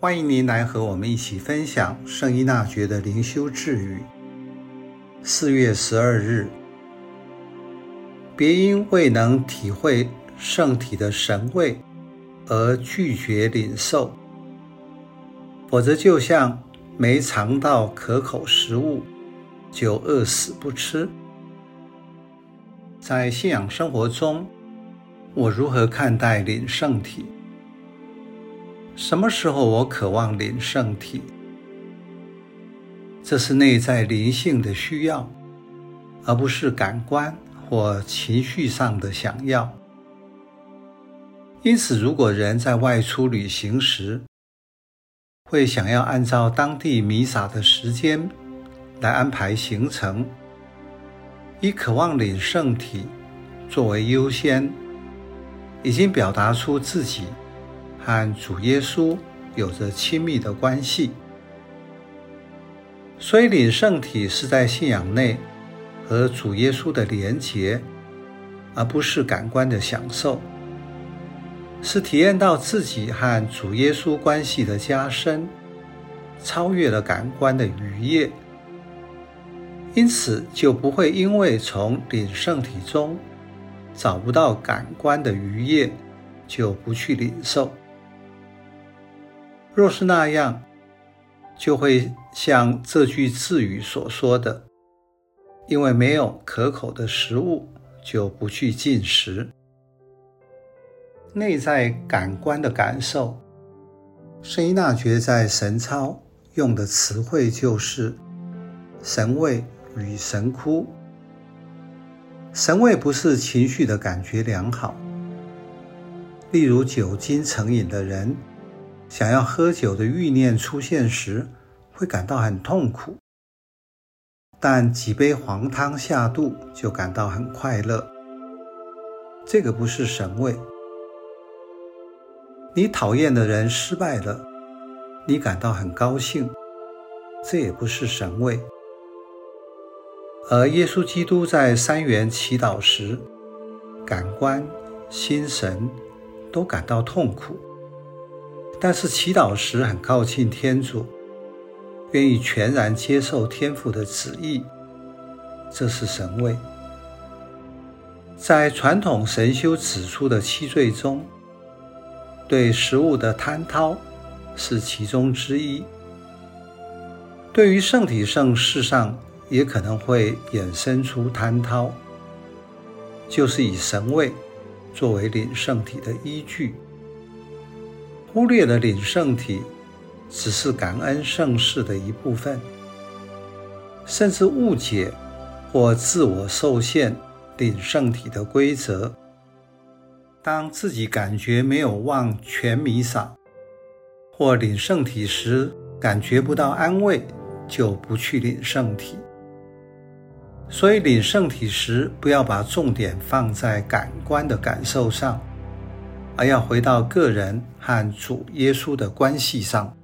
欢迎您来和我们一起分享圣依纳爵的灵修智语。四月十二日，别因未能体会圣体的神味而拒绝领受，否则就像没尝到可口食物就饿死不吃。在信仰生活中，我如何看待领圣体？什么时候我渴望领圣体？这是内在灵性的需要，而不是感官或情绪上的想要。因此，如果人在外出旅行时，会想要按照当地弥撒的时间来安排行程，以渴望领圣体作为优先，已经表达出自己。和主耶稣有着亲密的关系，所以领圣体是在信仰内和主耶稣的连结，而不是感官的享受，是体验到自己和主耶稣关系的加深，超越了感官的愉悦，因此就不会因为从领圣体中找不到感官的愉悦，就不去领受。若是那样，就会像这句智语所说的：“因为没有可口的食物，就不去进食。”内在感官的感受，圣依纳爵在神操用的词汇就是“神味”与“神窟”。神味不是情绪的感觉良好，例如酒精成瘾的人。想要喝酒的欲念出现时，会感到很痛苦；但几杯黄汤下肚，就感到很快乐。这个不是神味。你讨厌的人失败了，你感到很高兴，这也不是神味。而耶稣基督在三元祈祷时，感官、心神都感到痛苦。但是祈祷时很靠近天主，愿意全然接受天父的旨意，这是神位。在传统神修指出的七罪中，对食物的贪饕是其中之一。对于圣体圣事上，也可能会衍生出贪饕，就是以神位作为领圣体的依据。忽略了领圣体只是感恩圣事的一部分，甚至误解或自我受限领圣体的规则。当自己感觉没有忘全弥撒，或领圣体时感觉不到安慰，就不去领圣体。所以领圣体时，不要把重点放在感官的感受上。而要回到个人和主耶稣的关系上。